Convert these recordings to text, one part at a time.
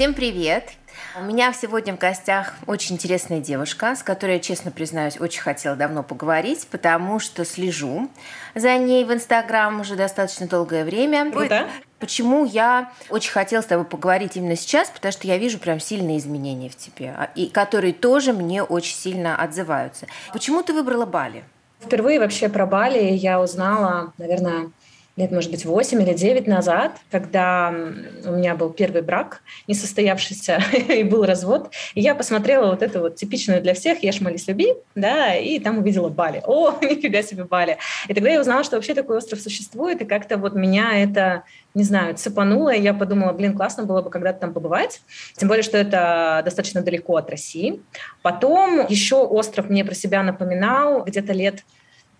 Всем привет! У меня сегодня в гостях очень интересная девушка, с которой, я честно признаюсь, очень хотела давно поговорить, потому что слежу за ней в Инстаграм уже достаточно долгое время. Круто. Почему я очень хотела с тобой поговорить именно сейчас, потому что я вижу прям сильные изменения в тебе, а, и которые тоже мне очень сильно отзываются. Почему ты выбрала Бали? Впервые вообще про Бали я узнала, наверное, лет, может быть, 8 или 9 назад, когда у меня был первый брак, несостоявшийся, и был развод. И я посмотрела вот эту вот типичную для всех «Ешь, молись, люби», да, и там увидела Бали. О, нифига себе Бали. И тогда я узнала, что вообще такой остров существует, и как-то вот меня это не знаю, цепануло, и я подумала, блин, классно было бы когда-то там побывать, тем более, что это достаточно далеко от России. Потом еще остров мне про себя напоминал где-то лет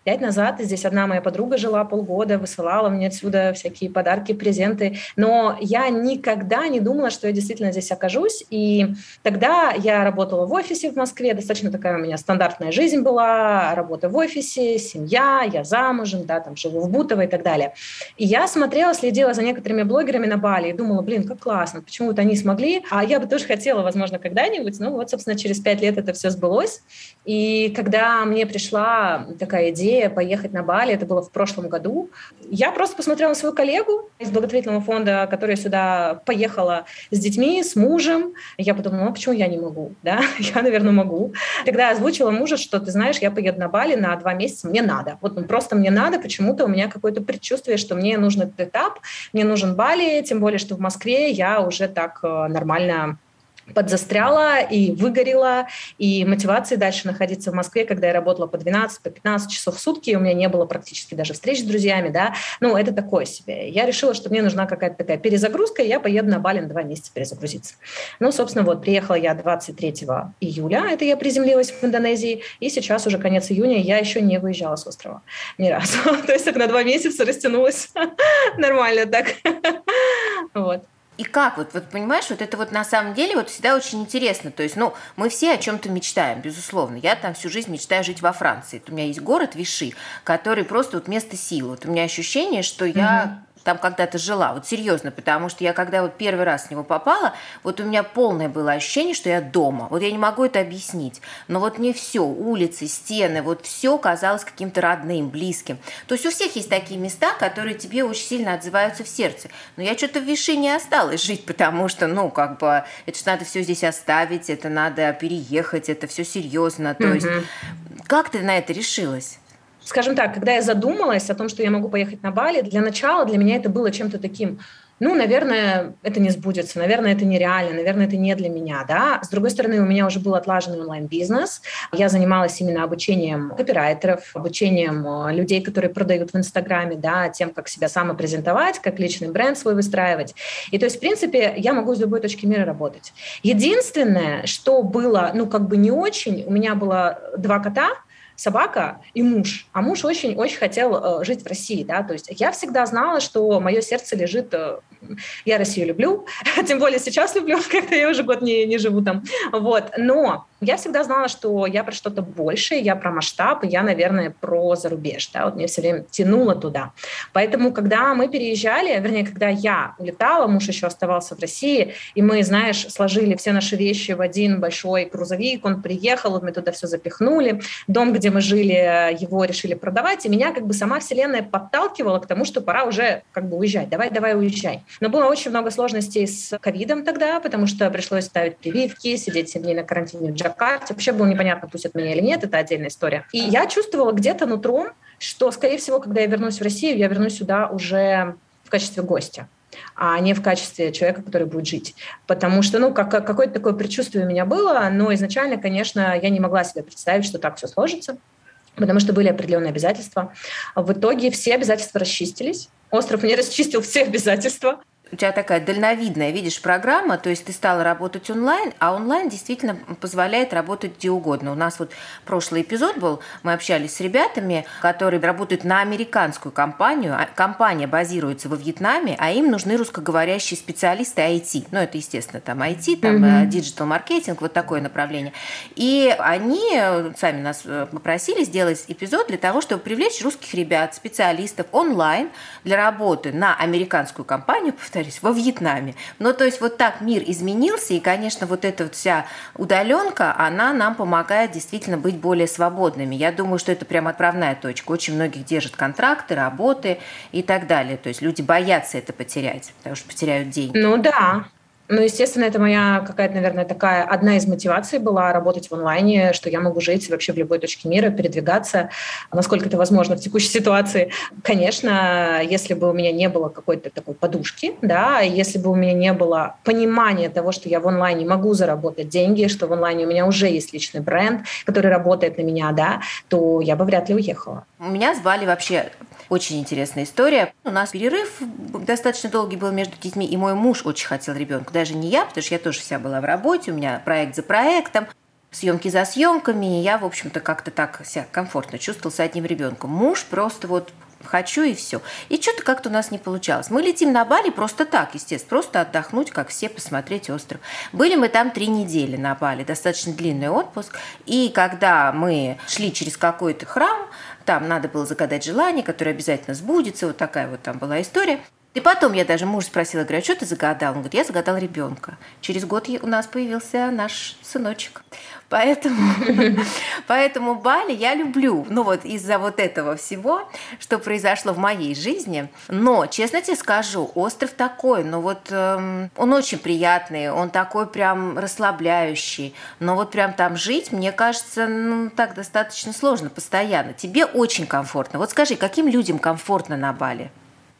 Пять назад здесь одна моя подруга жила полгода, высылала мне отсюда всякие подарки, презенты, но я никогда не думала, что я действительно здесь окажусь, и тогда я работала в офисе в Москве, достаточно такая у меня стандартная жизнь была, работа в офисе, семья, я замужем, да, там живу в Бутово и так далее. И я смотрела, следила за некоторыми блогерами на Бали и думала, блин, как классно, почему вот они смогли, а я бы тоже хотела, возможно, когда-нибудь, ну вот, собственно, через пять лет это все сбылось, и когда мне пришла такая идея, идея поехать на Бали, это было в прошлом году. Я просто посмотрела на свою коллегу из благотворительного фонда, которая сюда поехала с детьми, с мужем. Я подумала, ну, а почему я не могу? Да? Я, наверное, могу. Тогда я озвучила мужу, что, ты знаешь, я поеду на Бали на два месяца, мне надо. Вот ну, просто мне надо, почему-то у меня какое-то предчувствие, что мне нужен этот этап, мне нужен Бали, тем более, что в Москве я уже так э, нормально подзастряла и выгорела, и мотивации дальше находиться в Москве, когда я работала по 12, по 15 часов в сутки, у меня не было практически даже встреч с друзьями, да, ну, это такое себе. Я решила, что мне нужна какая-то такая перезагрузка, и я поеду на Бали на два месяца перезагрузиться. Ну, собственно, вот, приехала я 23 июля, это я приземлилась в Индонезии, и сейчас уже конец июня, я еще не выезжала с острова ни разу. То есть так на два месяца растянулась нормально так. Вот. И как? Вот, вот понимаешь, вот это вот на самом деле вот всегда очень интересно. То есть, ну, мы все о чем-то мечтаем, безусловно. Я там всю жизнь мечтаю жить во Франции. У меня есть город Виши, который просто вот место силы. Вот у меня ощущение, что я там когда-то жила, вот серьезно, потому что я когда вот первый раз в него попала, вот у меня полное было ощущение, что я дома. Вот я не могу это объяснить, но вот мне все, улицы, стены, вот все казалось каким-то родным, близким. То есть у всех есть такие места, которые тебе очень сильно отзываются в сердце. Но я что-то в Виши не осталась жить, потому что, ну, как бы, это же надо все здесь оставить, это надо переехать, это все серьезно. То mm-hmm. есть как ты на это решилась? Скажем так, когда я задумалась о том, что я могу поехать на Бали, для начала для меня это было чем-то таким, ну, наверное, это не сбудется, наверное, это нереально, наверное, это не для меня, да. С другой стороны, у меня уже был отлаженный онлайн-бизнес, я занималась именно обучением копирайтеров, обучением э, людей, которые продают в Инстаграме, да, тем, как себя самопрезентовать, как личный бренд свой выстраивать. И то есть, в принципе, я могу с любой точки мира работать. Единственное, что было, ну, как бы не очень, у меня было два кота, собака и муж. А муж очень-очень хотел э, жить в России, да, то есть я всегда знала, что мое сердце лежит э, я Россию люблю, тем более сейчас люблю, когда я уже год не, не живу там. Вот. Но я всегда знала, что я про что-то большее, я про масштаб, я, наверное, про зарубеж. Да? Вот мне все время тянуло туда. Поэтому, когда мы переезжали, вернее, когда я улетала, муж еще оставался в России, и мы, знаешь, сложили все наши вещи в один большой грузовик, он приехал, мы туда все запихнули, дом, где мы жили, его решили продавать, и меня как бы сама вселенная подталкивала к тому, что пора уже как бы уезжать, давай, давай, уезжай. Но было очень много сложностей с ковидом тогда, потому что пришлось ставить прививки, сидеть 7 дней на карантине в Джакарте. Вообще было непонятно, пустят меня или нет, это отдельная история. И я чувствовала где-то нутром, что, скорее всего, когда я вернусь в Россию, я вернусь сюда уже в качестве гостя а не в качестве человека, который будет жить. Потому что, ну, как, какое-то такое предчувствие у меня было, но изначально, конечно, я не могла себе представить, что так все сложится потому что были определенные обязательства. В итоге все обязательства расчистились. Остров мне расчистил все обязательства у тебя такая дальновидная, видишь, программа, то есть ты стала работать онлайн, а онлайн действительно позволяет работать где угодно. У нас вот прошлый эпизод был, мы общались с ребятами, которые работают на американскую компанию, а компания базируется во Вьетнаме, а им нужны русскоговорящие специалисты IT. Ну, это, естественно, там IT, там mm-hmm. digital-маркетинг, вот такое направление. И они э, сами нас э, попросили сделать эпизод для того, чтобы привлечь русских ребят, специалистов онлайн для работы на американскую компанию, повторяю, повторюсь, во Вьетнаме. Ну, то есть вот так мир изменился, и, конечно, вот эта вот вся удаленка, она нам помогает действительно быть более свободными. Я думаю, что это прям отправная точка. Очень многих держат контракты, работы и так далее. То есть люди боятся это потерять, потому что потеряют деньги. Ну да, ну, естественно, это моя какая-то, наверное, такая одна из мотиваций была работать в онлайне, что я могу жить вообще в любой точке мира, передвигаться, насколько это возможно в текущей ситуации. Конечно, если бы у меня не было какой-то такой подушки, да, если бы у меня не было понимания того, что я в онлайне могу заработать деньги, что в онлайне у меня уже есть личный бренд, который работает на меня, да, то я бы вряд ли уехала. У меня звали вообще очень интересная история. У нас перерыв достаточно долгий был между детьми, и мой муж очень хотел ребенка. Даже не я, потому что я тоже вся была в работе, у меня проект за проектом съемки за съемками, и я, в общем-то, как-то так себя комфортно чувствовала с одним ребенком. Муж просто вот хочу и все. И что-то как-то у нас не получалось. Мы летим на Бали просто так, естественно, просто отдохнуть, как все, посмотреть остров. Были мы там три недели на Бали, достаточно длинный отпуск. И когда мы шли через какой-то храм, там надо было загадать желание, которое обязательно сбудется. Вот такая вот там была история. И потом я даже муж спросила, говорю, а что ты загадал? Он говорит, я загадал ребенка. Через год у нас появился наш сыночек. Поэтому, поэтому Бали я люблю. Ну вот из-за вот этого всего, что произошло в моей жизни. Но, честно тебе скажу, остров такой, ну вот эм, он очень приятный, он такой прям расслабляющий. Но вот прям там жить, мне кажется, ну так достаточно сложно постоянно. Тебе очень комфортно. Вот скажи, каким людям комфортно на Бали?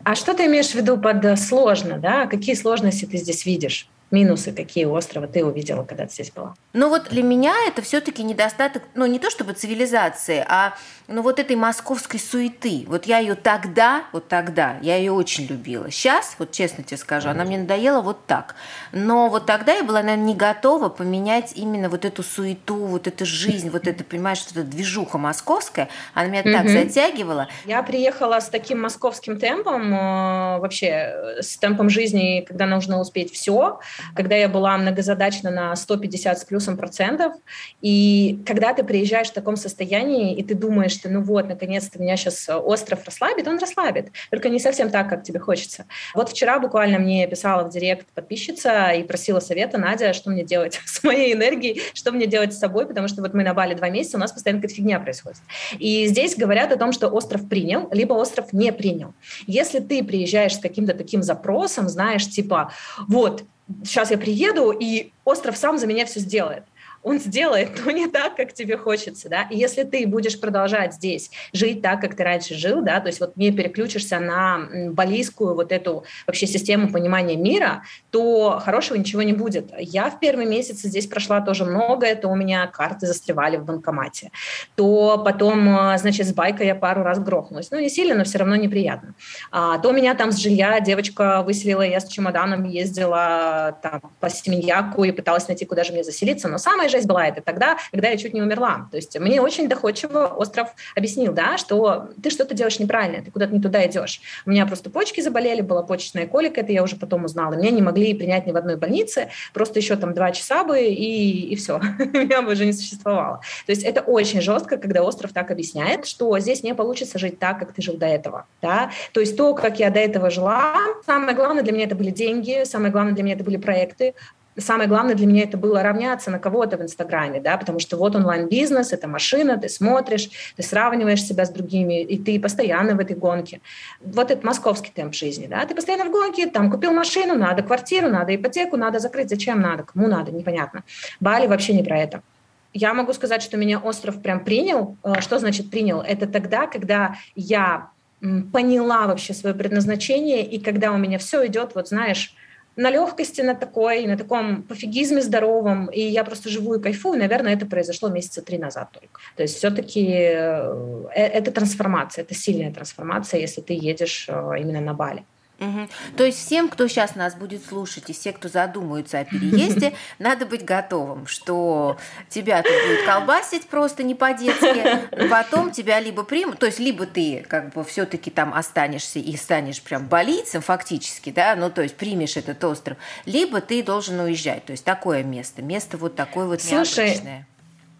А что ты имеешь в виду под э, сложно, да? Какие сложности ты здесь видишь? Минусы какие у острова ты увидела, когда ты здесь была? Ну вот для меня это все-таки недостаток, ну не то чтобы цивилизации, а ну вот этой московской суеты. Вот я ее тогда, вот тогда, я ее очень любила. Сейчас, вот честно тебе скажу, она мне надоела вот так. Но вот тогда я была, наверное, не готова поменять именно вот эту суету, вот эту жизнь, вот это, понимаешь, что эта движуха московская, она меня так затягивала. Я приехала с таким московским темпом, э, вообще э, с темпом жизни, когда нужно успеть все, когда я была многозадачна на 150 с плюсом процентов, и когда ты приезжаешь в таком состоянии, и ты думаешь, что ну вот, наконец-то меня сейчас остров расслабит, он расслабит, только не совсем так, как тебе хочется. Вот вчера буквально мне писала в директ подписчица и просила совета, Надя, что мне делать с моей энергией, что мне делать с собой, потому что вот мы на Бали два месяца, у нас постоянно какая-то фигня происходит. И здесь говорят о том, что остров принял, либо остров не принял. Если ты приезжаешь с каким-то таким запросом, знаешь, типа, вот, сейчас я приеду, и остров сам за меня все сделает он сделает, но не так, как тебе хочется, да, и если ты будешь продолжать здесь жить так, как ты раньше жил, да, то есть вот не переключишься на балийскую вот эту вообще систему понимания мира, то хорошего ничего не будет. Я в первые месяцы здесь прошла тоже много, это у меня карты застревали в банкомате, то потом, а, значит, с байкой я пару раз грохнулась, ну, не сильно, но все равно неприятно. А, то меня там с жилья девочка выселила, я с чемоданом ездила там по Семеньяку и пыталась найти, куда же мне заселиться, но самое жесть была это тогда, когда я чуть не умерла. То есть мне очень доходчиво остров объяснил, да, что ты что-то делаешь неправильно, ты куда-то не туда идешь. У меня просто почки заболели, была почечная колика, это я уже потом узнала. Меня не могли принять ни в одной больнице, просто еще там два часа бы, и, и все, меня бы уже не существовало. То есть это очень жестко, когда остров так объясняет, что здесь не получится жить так, как ты жил до этого. Да? То есть то, как я до этого жила, самое главное для меня это были деньги, самое главное для меня это были проекты, самое главное для меня это было равняться на кого-то в Инстаграме, да, потому что вот онлайн-бизнес, это машина, ты смотришь, ты сравниваешь себя с другими, и ты постоянно в этой гонке. Вот это московский темп жизни, да, ты постоянно в гонке, там купил машину, надо квартиру, надо ипотеку, надо закрыть, зачем надо, кому надо, непонятно. Бали вообще не про это. Я могу сказать, что меня остров прям принял. Э, что значит принял? Это тогда, когда я поняла вообще свое предназначение, и когда у меня все идет, вот знаешь, на легкости на такой, на таком пофигизме здоровом, и я просто живу и кайфую, наверное, это произошло месяца три назад только. То есть все-таки э, э, это трансформация, это сильная трансформация, если ты едешь э, именно на Бали. Угу. То есть всем, кто сейчас нас будет слушать, и все, кто задумаются о переезде, надо быть готовым, что тебя тут будет колбасить просто не по-детски, потом тебя либо примут, то есть либо ты как бы все-таки там останешься и станешь прям болицем фактически, да, ну то есть примешь этот остров, либо ты должен уезжать, то есть такое место, место вот такое вот Слушай, необычное.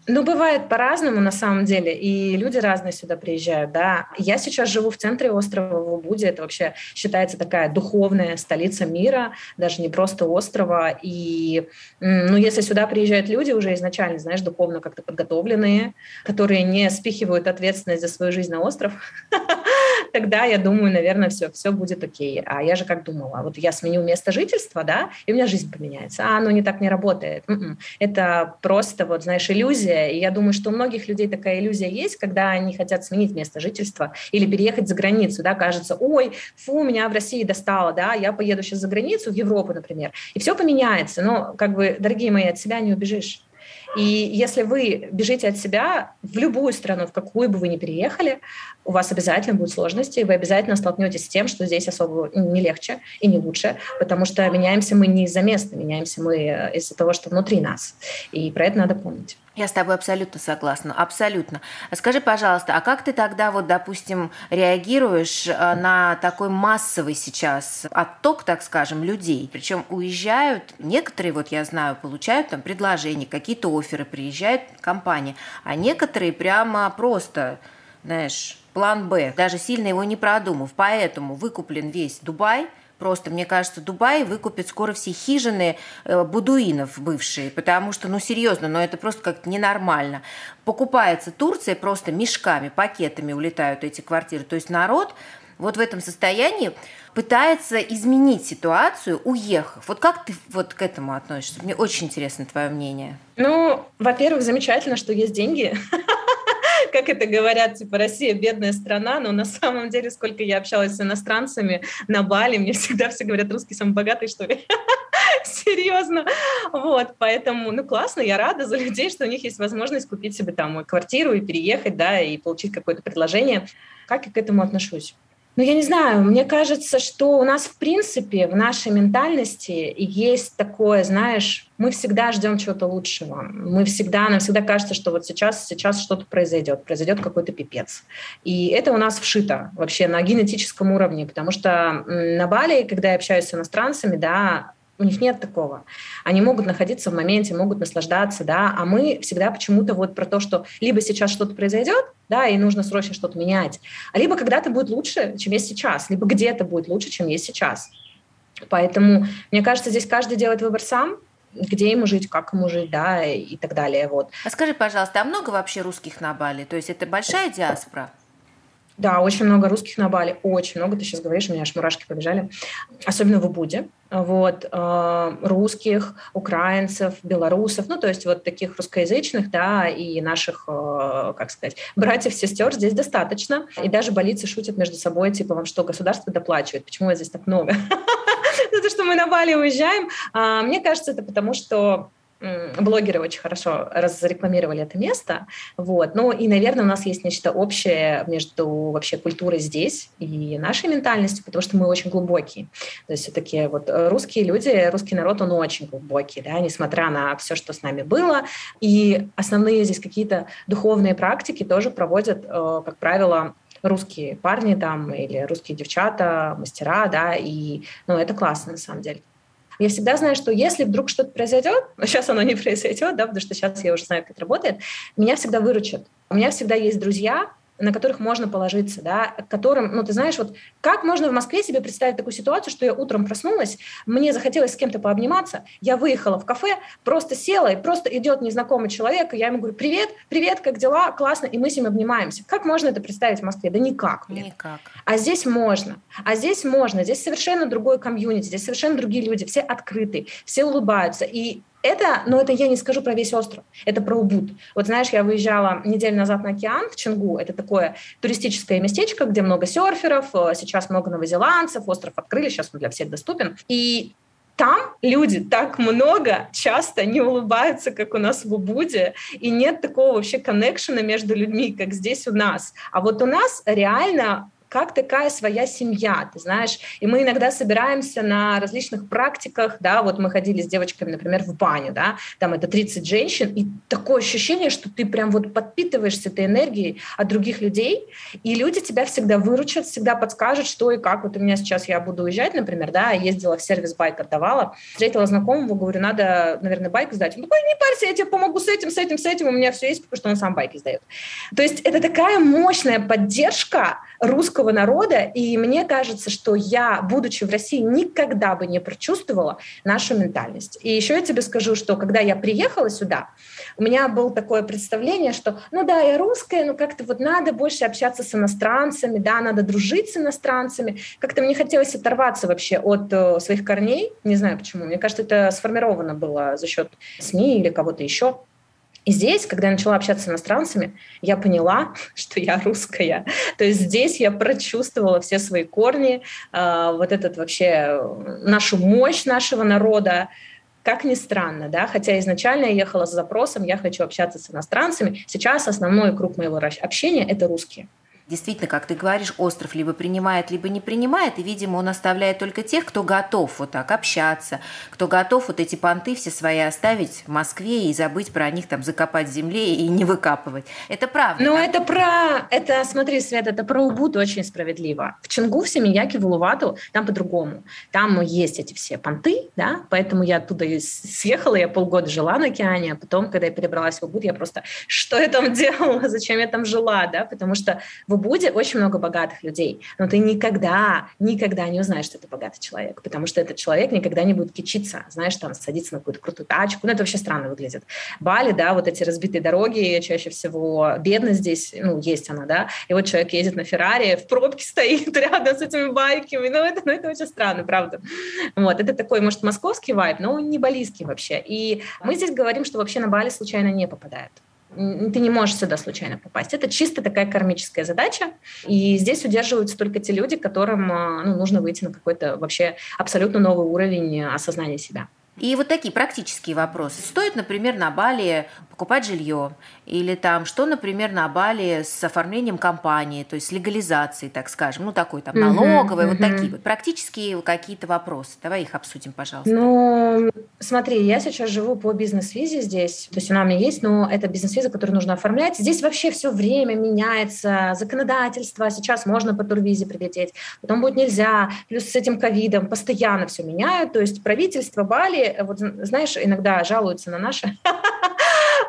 Ну, бывает по-разному на самом деле, и люди разные сюда приезжают, да. Я сейчас живу в центре острова в Убуде, это вообще считается такая духовная столица мира, даже не просто острова, и, ну, если сюда приезжают люди уже изначально, знаешь, духовно как-то подготовленные, которые не спихивают ответственность за свою жизнь на остров, тогда я думаю, наверное, все, все будет окей. А я же как думала, вот я сменю место жительства, да, и у меня жизнь поменяется. А, оно не так не работает. М-м. Это просто, вот, знаешь, иллюзия. И я думаю, что у многих людей такая иллюзия есть, когда они хотят сменить место жительства или переехать за границу, да, кажется, ой, фу, меня в России достало, да, я поеду сейчас за границу, в Европу, например, и все поменяется. Но, как бы, дорогие мои, от себя не убежишь. И если вы бежите от себя в любую страну, в какую бы вы ни переехали, у вас обязательно будут сложности, и вы обязательно столкнетесь с тем, что здесь особо не легче и не лучше, потому что меняемся мы не из-за места, меняемся мы э, из-за того, что внутри нас. И про это надо помнить. Я с тобой абсолютно согласна, абсолютно. Скажи, пожалуйста, а как ты тогда вот, допустим, реагируешь э, на такой массовый сейчас отток, так скажем, людей? Причем уезжают, некоторые, вот я знаю, получают там предложения, какие-то оферы, приезжают компании, а некоторые прямо просто, знаешь, план Б, даже сильно его не продумав. Поэтому выкуплен весь Дубай – Просто, мне кажется, Дубай выкупит скоро все хижины э, будуинов бывшие, потому что, ну, серьезно, но ну, это просто как-то ненормально. Покупается Турция просто мешками, пакетами улетают эти квартиры. То есть народ вот в этом состоянии пытается изменить ситуацию, уехав. Вот как ты вот к этому относишься? Мне очень интересно твое мнение. Ну, во-первых, замечательно, что есть деньги. как это говорят, типа, Россия бедная страна, но на самом деле, сколько я общалась с иностранцами на Бали, мне всегда все говорят, русский самый богатый, что ли? Серьезно. Вот, поэтому, ну, классно, я рада за людей, что у них есть возможность купить себе там квартиру и переехать, да, и получить какое-то предложение. Как я к этому отношусь? Ну, я не знаю, мне кажется, что у нас, в принципе, в нашей ментальности есть такое, знаешь, мы всегда ждем чего-то лучшего. Мы всегда, нам всегда кажется, что вот сейчас, сейчас что-то произойдет, произойдет какой-то пипец. И это у нас вшито вообще на генетическом уровне, потому что на Бали, когда я общаюсь с иностранцами, да, у них нет такого. Они могут находиться в моменте, могут наслаждаться, да, а мы всегда почему-то вот про то, что либо сейчас что-то произойдет, да, и нужно срочно что-то менять, либо когда-то будет лучше, чем есть сейчас, либо где-то будет лучше, чем есть сейчас. Поэтому, мне кажется, здесь каждый делает выбор сам, где ему жить, как ему жить, да, и так далее. Вот. А скажи, пожалуйста, а много вообще русских на Бали? То есть это большая диаспора? Да, очень много русских на Бали, очень много. Ты сейчас говоришь, у меня аж мурашки побежали. Особенно в Убуде. Вот, э, русских, украинцев, белорусов, ну, то есть вот таких русскоязычных, да, и наших, э, как сказать, братьев, сестер здесь достаточно. И даже болицы шутят между собой, типа, вам что, государство доплачивает? Почему вас здесь так много? За то, что мы на Бали уезжаем. А, мне кажется, это потому, что блогеры очень хорошо разрекламировали это место. Вот. Ну и, наверное, у нас есть нечто общее между вообще культурой здесь и нашей ментальностью, потому что мы очень глубокие. То есть все-таки вот русские люди, русский народ, он очень глубокий, да, несмотря на все, что с нами было. И основные здесь какие-то духовные практики тоже проводят, э, как правило, русские парни там или русские девчата, мастера, да, и ну, это классно на самом деле. Я всегда знаю, что если вдруг что-то произойдет, но сейчас оно не произойдет, да, потому что сейчас я уже знаю, как это работает, меня всегда выручат. У меня всегда есть друзья, на которых можно положиться, да, которым, ну, ты знаешь, вот как можно в Москве себе представить такую ситуацию, что я утром проснулась, мне захотелось с кем-то пообниматься, я выехала в кафе, просто села, и просто идет незнакомый человек, и я ему говорю, привет, привет, как дела, классно, и мы с ним обнимаемся. Как можно это представить в Москве? Да никак. Блин. Никак. А здесь можно. А здесь можно. Здесь совершенно другой комьюнити, здесь совершенно другие люди, все открыты, все улыбаются. И это, но это я не скажу про весь остров, это про Убуд. Вот знаешь, я выезжала неделю назад на океан в Чингу, это такое туристическое местечко, где много серферов, э, сейчас много новозеландцев, остров открыли, сейчас он для всех доступен. И там люди так много часто не улыбаются, как у нас в Убуде, и нет такого вообще коннекшена между людьми, как здесь у нас. А вот у нас реально как такая своя семья, ты знаешь. И мы иногда собираемся на различных практиках, да, вот мы ходили с девочками, например, в баню, да, там это 30 женщин, и такое ощущение, что ты прям вот подпитываешься этой энергией от других людей, и люди тебя всегда выручат, всегда подскажут, что и как. Вот у меня сейчас я буду уезжать, например, да, ездила в сервис байк отдавала, встретила знакомого, говорю, надо, наверное, байк сдать. Он такой, не парься, я тебе помогу с этим, с этим, с этим, у меня все есть, потому что он сам байки сдает. То есть это такая мощная поддержка русского народа, и мне кажется, что я, будучи в России, никогда бы не прочувствовала нашу ментальность. И еще я тебе скажу, что когда я приехала сюда, у меня было такое представление, что, ну да, я русская, но как-то вот надо больше общаться с иностранцами, да, надо дружить с иностранцами. Как-то мне хотелось оторваться вообще от э, своих корней, не знаю почему. Мне кажется, это сформировано было за счет СМИ или кого-то еще. И здесь, когда я начала общаться с иностранцами, я поняла, что я русская. То есть здесь я прочувствовала все свои корни, э, вот этот вообще нашу мощь нашего народа, как ни странно, да, хотя изначально я ехала с запросом, я хочу общаться с иностранцами, сейчас основной круг моего общения – это русские действительно, как ты говоришь, остров либо принимает, либо не принимает, и, видимо, он оставляет только тех, кто готов вот так общаться, кто готов вот эти понты все свои оставить в Москве и забыть про них, там, закопать в земле и не выкапывать. Это правда. Ну, это про... Это, смотри, Свет, это про Убуд очень справедливо. В Чингу, в Семеньяке, в Улувату, там по-другому. Там есть эти все понты, да, поэтому я оттуда съехала, я полгода жила на океане, а потом, когда я перебралась в Убуд, я просто, что я там делала, зачем я там жила, да, потому что в Убуде очень много богатых людей, но ты никогда, никогда не узнаешь, что это богатый человек, потому что этот человек никогда не будет кичиться, знаешь, там, садиться на какую-то крутую тачку, ну, это вообще странно выглядит. Бали, да, вот эти разбитые дороги, чаще всего бедность здесь, ну, есть она, да, и вот человек едет на Феррари, в пробке стоит рядом с этими байками, ну, это, ну, это очень странно, правда. Вот, это такой, может, московский вайб, но не балийский вообще. И мы здесь говорим, что вообще на Бали случайно не попадают ты не можешь сюда случайно попасть. Это чисто такая кармическая задача. И здесь удерживаются только те люди, которым а, ну, нужно выйти на какой-то вообще абсолютно новый уровень осознания себя. И вот такие практические вопросы. Стоит, например, на Бали покупать жилье? Или там, что, например, на Бали с оформлением компании, то есть с легализацией, так скажем, ну, такой там налоговой, uh-huh, вот такие вот практические какие-то вопросы. Давай их обсудим, пожалуйста. Ну, смотри, я сейчас живу по бизнес-визе здесь, то есть она у меня есть, но это бизнес-виза, которую нужно оформлять. Здесь вообще все время меняется, законодательство, сейчас можно по турвизе прилететь, потом будет нельзя, плюс с этим ковидом постоянно все меняют, то есть правительство Бали, вот знаешь, иногда жалуются на наши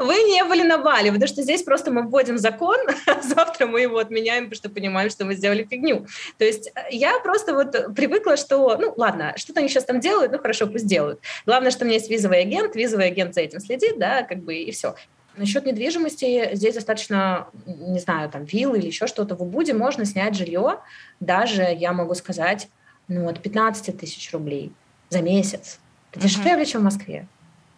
вы не были на Бали, потому что здесь просто мы вводим закон, а завтра мы его отменяем, потому что понимаем, что мы сделали фигню. То есть э, я просто вот привыкла, что, ну ладно, что-то они сейчас там делают, ну хорошо, пусть делают. Главное, что у меня есть визовый агент, визовый агент за этим следит, да, как бы и все. Насчет недвижимости здесь достаточно, не знаю, там виллы или еще что-то в Убуде можно снять жилье, даже, я могу сказать, ну, от 15 тысяч рублей за месяц. Это дешевле, чем в Москве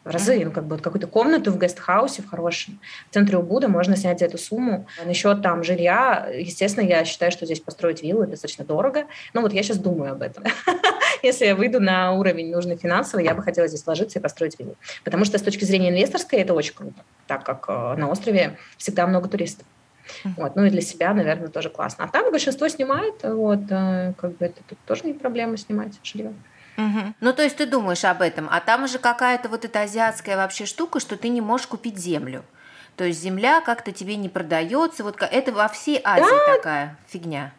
в разы. Ну, как бы вот какую-то комнату в гестхаусе в хорошем, в центре Убуда можно снять за эту сумму. Насчет там жилья, естественно, я считаю, что здесь построить виллу достаточно дорого. Но вот я сейчас думаю об этом. Если я выйду на уровень нужный финансовый, я бы хотела здесь вложиться и построить виллу. Потому что с точки зрения инвесторской это очень круто, так как э, на острове всегда много туристов. Вот, ну и для себя, наверное, тоже классно. А там большинство снимает, вот, э, как бы это тут тоже не проблема снимать жилье. Угу. Ну, то есть ты думаешь об этом, а там уже какая-то вот эта азиатская вообще штука, что ты не можешь купить землю. То есть земля как-то тебе не продается. Вот это во всей Азии да. такая фигня.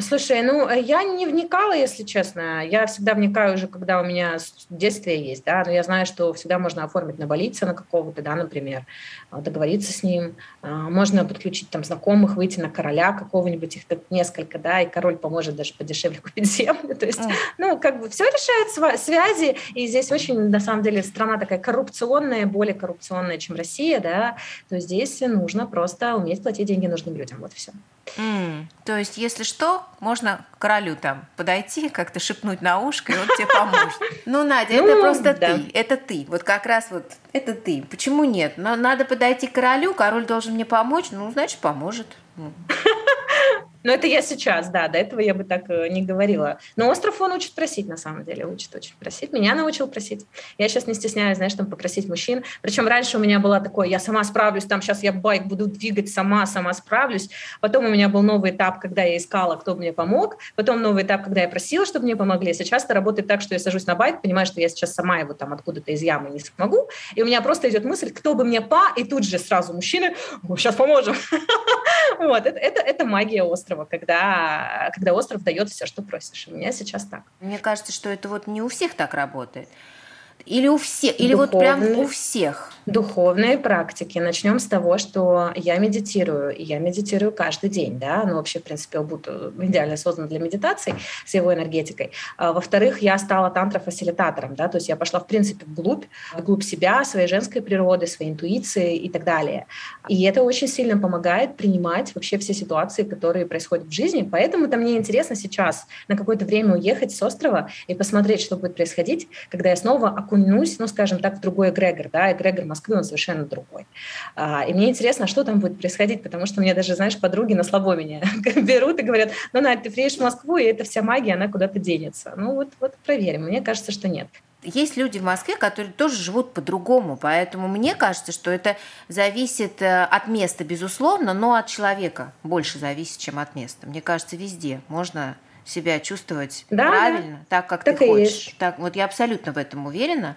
Слушай, ну э, я не вникала, если честно. Я всегда вникаю уже, когда у меня детстве есть, да, но я знаю, что всегда можно оформить на больнице на какого-то, да, например, а, договориться с ним. А, можно подключить там знакомых, выйти на короля какого-нибудь, их тут несколько, да, и король поможет даже подешевле купить землю. То есть, ну, как бы все решает связи, и здесь очень, на самом деле, страна такая коррупционная, более коррупционная, чем Россия, да, то здесь нужно просто уметь платить деньги нужным людям, вот все. Mm. То есть, если что, можно королю там подойти, как-то шепнуть на ушко, и он тебе поможет. Ну, Надя, это ну, просто ты, это ты. Вот как раз вот это ты. Почему нет? Но надо подойти к королю, король должен мне помочь, ну, значит, поможет. Но это я сейчас, да, до этого я бы так э, не говорила. Но остров он учит просить, на самом деле, учит очень просить. Меня научил просить. Я сейчас не стесняюсь, знаешь, там попросить мужчин. Причем раньше у меня было такое, я сама справлюсь, там сейчас я байк буду двигать сама, сама справлюсь. Потом у меня был новый этап, когда я искала, кто мне помог. Потом новый этап, когда я просила, чтобы мне помогли. Сейчас это работает так, что я сажусь на байк, понимаю, что я сейчас сама его там откуда-то из ямы не смогу. И у меня просто идет мысль, кто бы мне па, и тут же сразу мужчины, сейчас поможем. Вот, это, это, это магия острова, когда, когда остров дает все, что просишь. У меня сейчас так. Мне кажется, что это вот не у всех так работает. Или у всех, или вот прям у всех? Духовные практики. Начнем с того, что я медитирую, и я медитирую каждый день, да, ну вообще, в принципе, Убуд идеально создан для медитации с его энергетикой. А, во-вторых, я стала тантра-фасилитатором, да, то есть я пошла, в принципе, вглубь, вглубь себя, своей женской природы, своей интуиции и так далее. И это очень сильно помогает принимать вообще все ситуации, которые происходят в жизни, поэтому-то мне интересно сейчас на какое-то время уехать с острова и посмотреть, что будет происходить, когда я снова окунусь, ну, скажем так, в другой эгрегор, да, эгрегор Москвы, он совершенно другой. А, и мне интересно, что там будет происходить, потому что мне даже, знаешь, подруги на слабо меня берут и говорят, ну, Надь, ты приедешь в Москву, и эта вся магия, она куда-то денется. Ну, вот, вот проверим. Мне кажется, что нет. Есть люди в Москве, которые тоже живут по-другому, поэтому мне кажется, что это зависит э, от места, безусловно, но от человека больше зависит, чем от места. Мне кажется, везде можно себя чувствовать да, правильно, да. так, как так ты хочешь. Так, вот я абсолютно в этом уверена.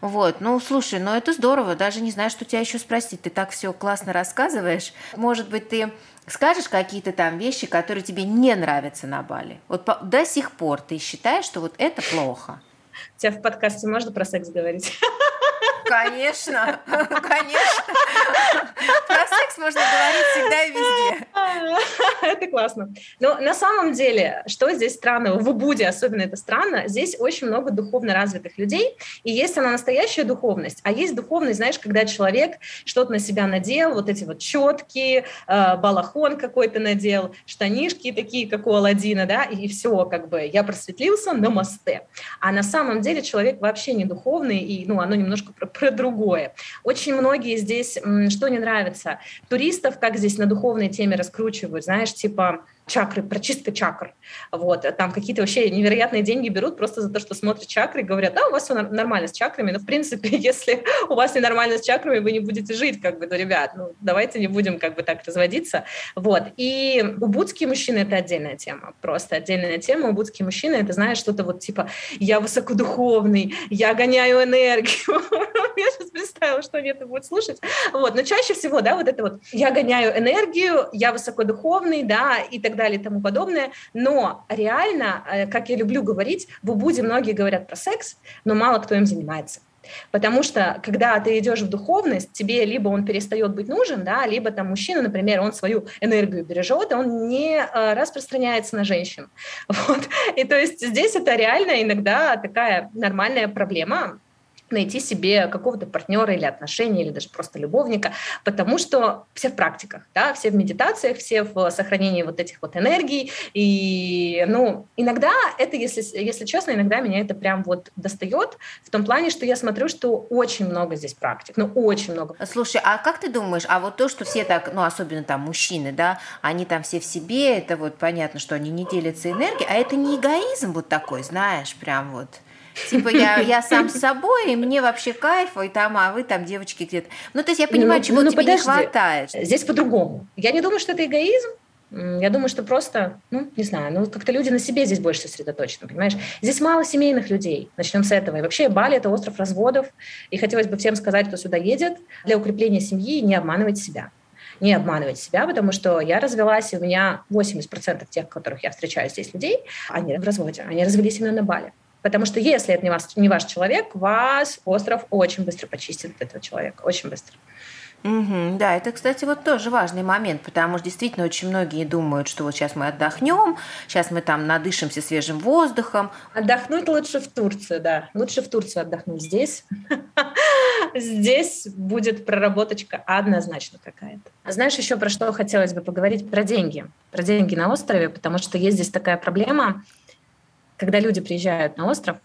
Вот, ну, слушай, ну это здорово, даже не знаю, что тебя еще спросить. Ты так все классно рассказываешь. Может быть, ты скажешь какие-то там вещи, которые тебе не нравятся на Бали? Вот до сих пор ты считаешь, что вот это плохо? Тебя в подкасте можно про секс говорить? Конечно, конечно. Про секс можно говорить всегда и везде. Это классно. Но на самом деле, что здесь странно, в Убуде особенно это странно, здесь очень много духовно развитых людей, и есть она настоящая духовность, а есть духовность, знаешь, когда человек что-то на себя надел, вот эти вот четкие, э, балахон какой-то надел, штанишки такие, как у Алладина, да, и все, как бы я просветлился на мосте. А на самом деле человек вообще не духовный, и, ну, оно немножко про другое. Очень многие здесь, что не нравится, туристов, как здесь на духовной теме раскручивают, знаешь, типа чакры, прочистка чакр. Вот, там какие-то вообще невероятные деньги берут просто за то, что смотрят чакры и говорят, да, у вас все нормально с чакрами, но в принципе, если у вас не нормально с чакрами, вы не будете жить, как бы, ну, ребят, ну, давайте не будем как бы так разводиться. Вот, и убудские мужчины — это отдельная тема, просто отдельная тема. Убудские мужчины — это, знаешь, что-то вот типа «я высокодуховный», «я гоняю энергию». Я сейчас представила, что они это будут слушать. Вот, но чаще всего, да, вот это вот «я гоняю энергию», «я высокодуховный», да, и так далее и тому подобное. Но реально, э, как я люблю говорить, в Убуде многие говорят про секс, но мало кто им занимается. Потому что, когда ты идешь в духовность, тебе либо он перестает быть нужен, да, либо там мужчина, например, он свою энергию бережет, и он не э, распространяется на женщин. Вот. И то есть здесь это реально иногда такая нормальная проблема, найти себе какого-то партнера или отношения, или даже просто любовника, потому что все в практиках, да, все в медитациях, все в сохранении вот этих вот энергий, и, ну, иногда это, если, если честно, иногда меня это прям вот достает в том плане, что я смотрю, что очень много здесь практик, ну, очень много. Слушай, а как ты думаешь, а вот то, что все так, ну, особенно там мужчины, да, они там все в себе, это вот понятно, что они не делятся энергией, а это не эгоизм вот такой, знаешь, прям вот Типа я, я сам с собой, и мне вообще кайф, и там, а вы там девочки где-то. Ну, то есть я понимаю, ну, чего ну, тебе подожди. не хватает. Здесь по-другому. Я не думаю, что это эгоизм. Я думаю, что просто, ну, не знаю, ну, как-то люди на себе здесь больше сосредоточены, понимаешь? Здесь мало семейных людей, начнем с этого. И вообще Бали – это остров разводов, и хотелось бы всем сказать, кто сюда едет, для укрепления семьи не обманывать себя не обманывать себя, потому что я развелась, и у меня 80% тех, которых я встречаю здесь людей, они в разводе, они развелись именно на Бали. Потому что если это не, вас, не ваш человек, вас остров очень быстро почистит от этого человека, очень быстро. Угу, да, это, кстати, вот тоже важный момент, потому что действительно очень многие думают, что вот сейчас мы отдохнем, сейчас мы там надышимся свежим воздухом. Отдохнуть лучше в Турции, да. Лучше в Турцию отдохнуть. Здесь, здесь будет проработочка однозначно какая-то. Знаешь, еще про что хотелось бы поговорить? Про деньги. Про деньги на острове, потому что есть здесь такая проблема – когда люди приезжают на остров,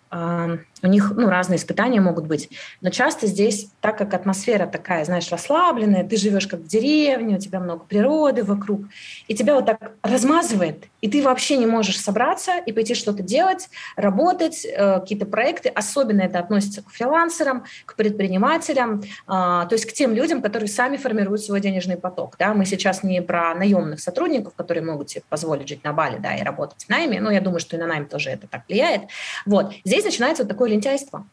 у них ну, разные испытания могут быть. Но часто здесь, так как атмосфера такая, знаешь, расслабленная, ты живешь как в деревне, у тебя много природы вокруг, и тебя вот так размазывает, и ты вообще не можешь собраться и пойти что-то делать, работать, э, какие-то проекты. Особенно это относится к фрилансерам, к предпринимателям, э, то есть к тем людям, которые сами формируют свой денежный поток. Да? Мы сейчас не про наемных сотрудников, которые могут себе позволить жить на Бали да, и работать в найме, но я думаю, что и на найм тоже это так влияет. Вот. Здесь начинается вот такое лентяйство. А,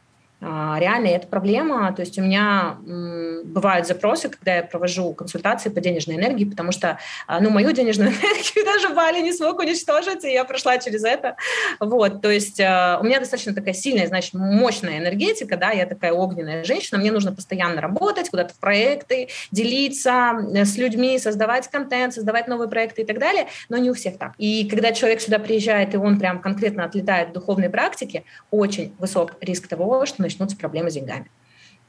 реально это проблема. То есть у меня бывают запросы, когда я провожу консультации по денежной энергии, потому что а, ну, мою денежную энергию даже Бали не смог уничтожить, и я прошла через это. Вот, то есть а, у меня достаточно такая сильная, значит, мощная энергетика, да, я такая огненная женщина, мне нужно постоянно работать, куда-то в проекты, делиться э, с людьми, создавать контент, создавать новые проекты и так далее, но не у всех так. И когда человек сюда приезжает, и он прям конкретно отлетает в духовной практике, очень высок риск того, что начнутся проблемы с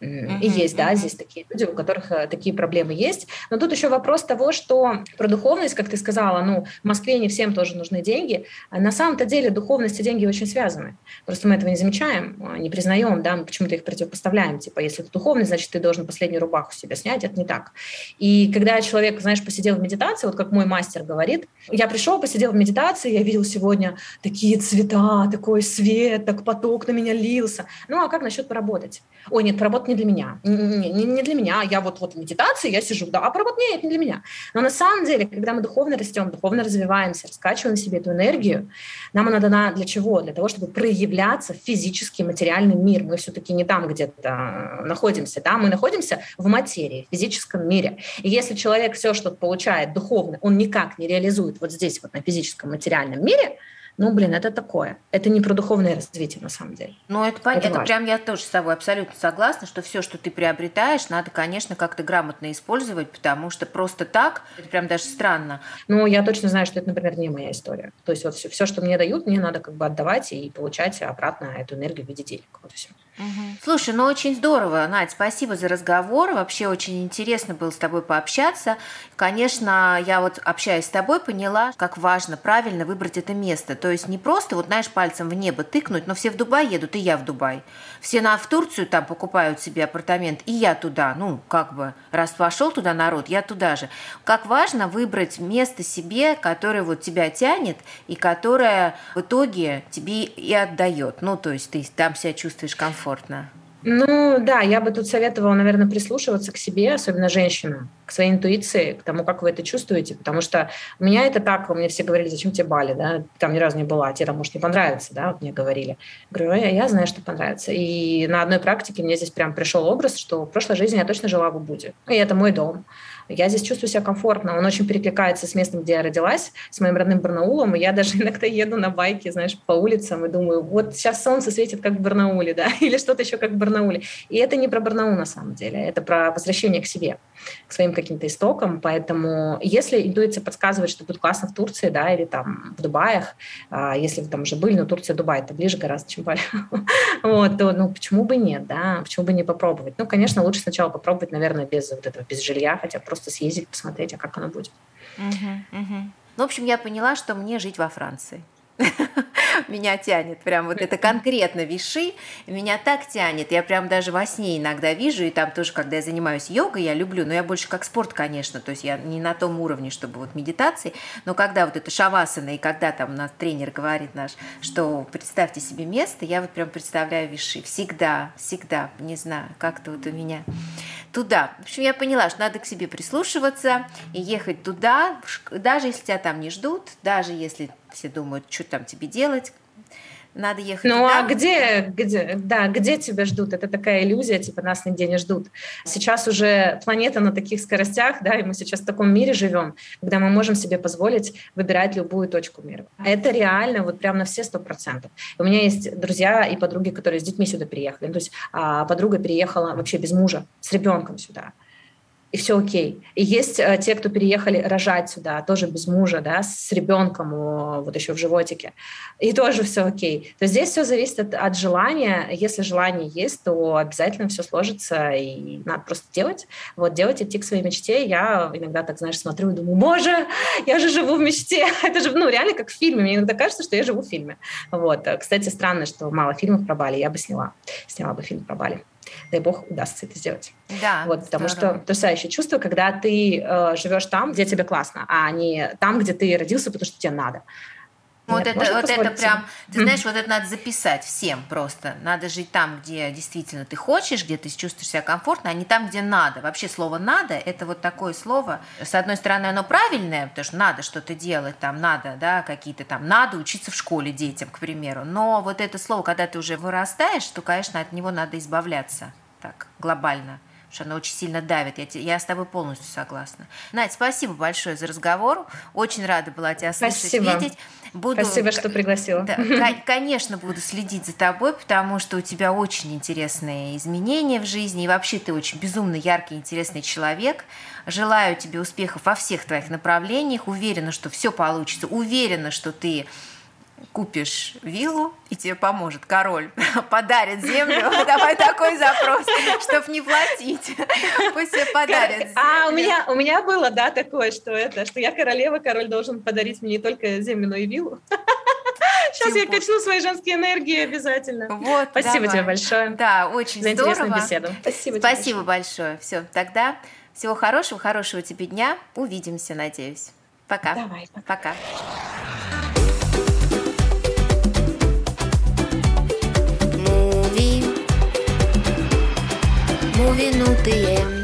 деньгами. И есть, да, здесь такие люди, у которых э, такие проблемы есть. Но тут еще вопрос того, что про духовность, как ты сказала, ну, в Москве не всем тоже нужны деньги. А на самом-то деле духовность и деньги очень связаны. Просто мы этого не замечаем, а, не признаем, да, мы почему-то их противопоставляем. Типа, если ты духовный, значит, ты должен последнюю рубаху себе снять. Это не так. И когда человек, знаешь, посидел в медитации, вот как мой мастер говорит, я пришел, посидел в медитации, я видел сегодня такие цвета, такой свет, так поток на меня лился. Ну, а как насчет поработать? Ой, нет, поработать не для меня. Не, не, не для меня. Я вот, вот в медитации, я сижу, да, а поработать нет, не для меня. Но на самом деле, когда мы духовно растем, духовно развиваемся, раскачиваем себе эту энергию, нам она дана для чего? Для того, чтобы проявляться в физический, материальный мир. Мы все-таки не там где-то находимся, да, мы находимся в материи, в физическом мире. И если человек все, что получает духовно, он никак не реализует вот здесь, вот на физическом, материальном мире – ну, блин, это такое. Это не про духовное развитие, на самом деле. Ну, это понятно. Это, это прям я тоже с тобой абсолютно согласна, что все, что ты приобретаешь, надо, конечно, как-то грамотно использовать, потому что просто так, это прям даже странно. Ну, я точно знаю, что это, например, не моя история. То есть вот все, все что мне дают, мне надо как бы отдавать и получать обратно эту энергию в виде денег. Вот и все. Слушай, ну очень здорово, Надь, спасибо за разговор. Вообще очень интересно было с тобой пообщаться. Конечно, я вот общаясь с тобой, поняла, как важно правильно выбрать это место. То есть не просто, вот знаешь, пальцем в небо тыкнуть, но все в Дубай едут, и я в Дубай. Все на, в Турцию там покупают себе апартамент, и я туда. Ну, как бы, раз пошел туда народ, я туда же. Как важно выбрать место себе, которое вот тебя тянет, и которое в итоге тебе и отдает. Ну, то есть ты там себя чувствуешь комфортно комфортно. Ну да, я бы тут советовала, наверное, прислушиваться к себе, особенно женщинам, к своей интуиции, к тому, как вы это чувствуете, потому что у меня это так, меня все говорили, зачем тебе Бали, да, там ни разу не была, тебе там может не понравится, да, вот мне говорили. Говорю, я, я знаю, что понравится. И на одной практике мне здесь прям пришел образ, что в прошлой жизни я точно жила в Убуде, и это мой дом я здесь чувствую себя комфортно. Он очень перекликается с местом, где я родилась, с моим родным Барнаулом. И я даже иногда еду на байке, знаешь, по улицам и думаю, вот сейчас солнце светит, как в Барнауле, да, или что-то еще, как в Барнауле. И это не про Барнаул на самом деле, это про возвращение к себе, к своим каким-то истокам. Поэтому если интуиция подсказывает, что будет классно в Турции, да, или там в Дубаях, а, если вы там уже были, но Турция, Дубай, это ближе гораздо, чем Бали, вот, то, ну, почему бы нет, да, почему бы не попробовать? Ну, конечно, лучше сначала попробовать, наверное, без вот этого, без жилья, хотя просто просто съездить, посмотреть, а как оно будет. Угу, угу. Ну, в общем, я поняла, что мне жить во Франции. Меня тянет, прям вот это конкретно виши, меня так тянет, я прям даже во сне иногда вижу, и там тоже, когда я занимаюсь йогой, я люблю, но я больше как спорт, конечно, то есть я не на том уровне, чтобы вот медитации, но когда вот это шавасана, и когда там наш тренер говорит наш, что представьте себе место, я вот прям представляю виши, всегда, всегда, не знаю, как-то вот у меня туда. В общем, я поняла, что надо к себе прислушиваться и ехать туда, даже если тебя там не ждут, даже если все думают, что там тебе делать, надо ехать. Ну туда. а где, где, да, где тебя ждут? Это такая иллюзия, типа нас нигде не ждут. Сейчас уже планета на таких скоростях, да, и мы сейчас в таком мире живем, когда мы можем себе позволить выбирать любую точку мира. Это реально вот прям на все сто процентов. У меня есть друзья и подруги, которые с детьми сюда приехали. Ну, то есть а, подруга переехала вообще без мужа, с ребенком сюда. И все окей. И есть э, те, кто переехали рожать сюда, тоже без мужа, да, с ребенком вот еще в животике, и тоже все окей. То здесь все зависит от, от желания. Если желание есть, то обязательно все сложится, и надо просто делать. Вот делать, идти к своей мечте. Я иногда так, знаешь, смотрю и думаю, боже, я же живу в мечте. Это же, ну, реально как в фильме. Мне иногда кажется, что я живу в фильме. Вот. Кстати, странно, что мало фильмов про Бали. Я бы сняла. Сняла бы фильм про Бали дай бог, удастся это сделать. Да. Вот, потому здорово. что потрясающее чувство, когда ты э, живешь там, где тебе классно, а не там, где ты родился, потому что тебе надо. Вот Нет, это, вот это прям, ты знаешь, вот это надо записать всем просто. Надо жить там, где действительно ты хочешь, где ты чувствуешь себя комфортно, а не там, где надо. Вообще слово «надо» – это вот такое слово. С одной стороны, оно правильное, потому что надо что-то делать, там надо, да, какие-то там, надо учиться в школе детям, к примеру. Но вот это слово, когда ты уже вырастаешь, то, конечно, от него надо избавляться так глобально что она очень сильно давит. Я, я с тобой полностью согласна. Надь, спасибо большое за разговор. Очень рада была тебя слышать, спасибо. видеть. Буду, спасибо, что пригласила. Да, конечно, буду следить за тобой, потому что у тебя очень интересные изменения в жизни, и вообще ты очень безумно яркий, интересный человек. Желаю тебе успехов во всех твоих направлениях. Уверена, что все получится. Уверена, что ты купишь виллу, и тебе поможет король, подарит землю, давай такой запрос, чтобы не платить, пусть тебе подарят землю. А, у меня, у меня было, да, такое, что это, что я королева, король должен подарить мне не только землю, но и виллу. Сейчас я качну свои женские энергии обязательно. Вот, Спасибо давай. тебе большое. Да, очень за здорово. интересную беседу. Спасибо, Спасибо большое. Все, тогда всего хорошего, хорошего тебе дня. Увидимся, надеюсь. Пока. Давай, пока. пока. minuten igen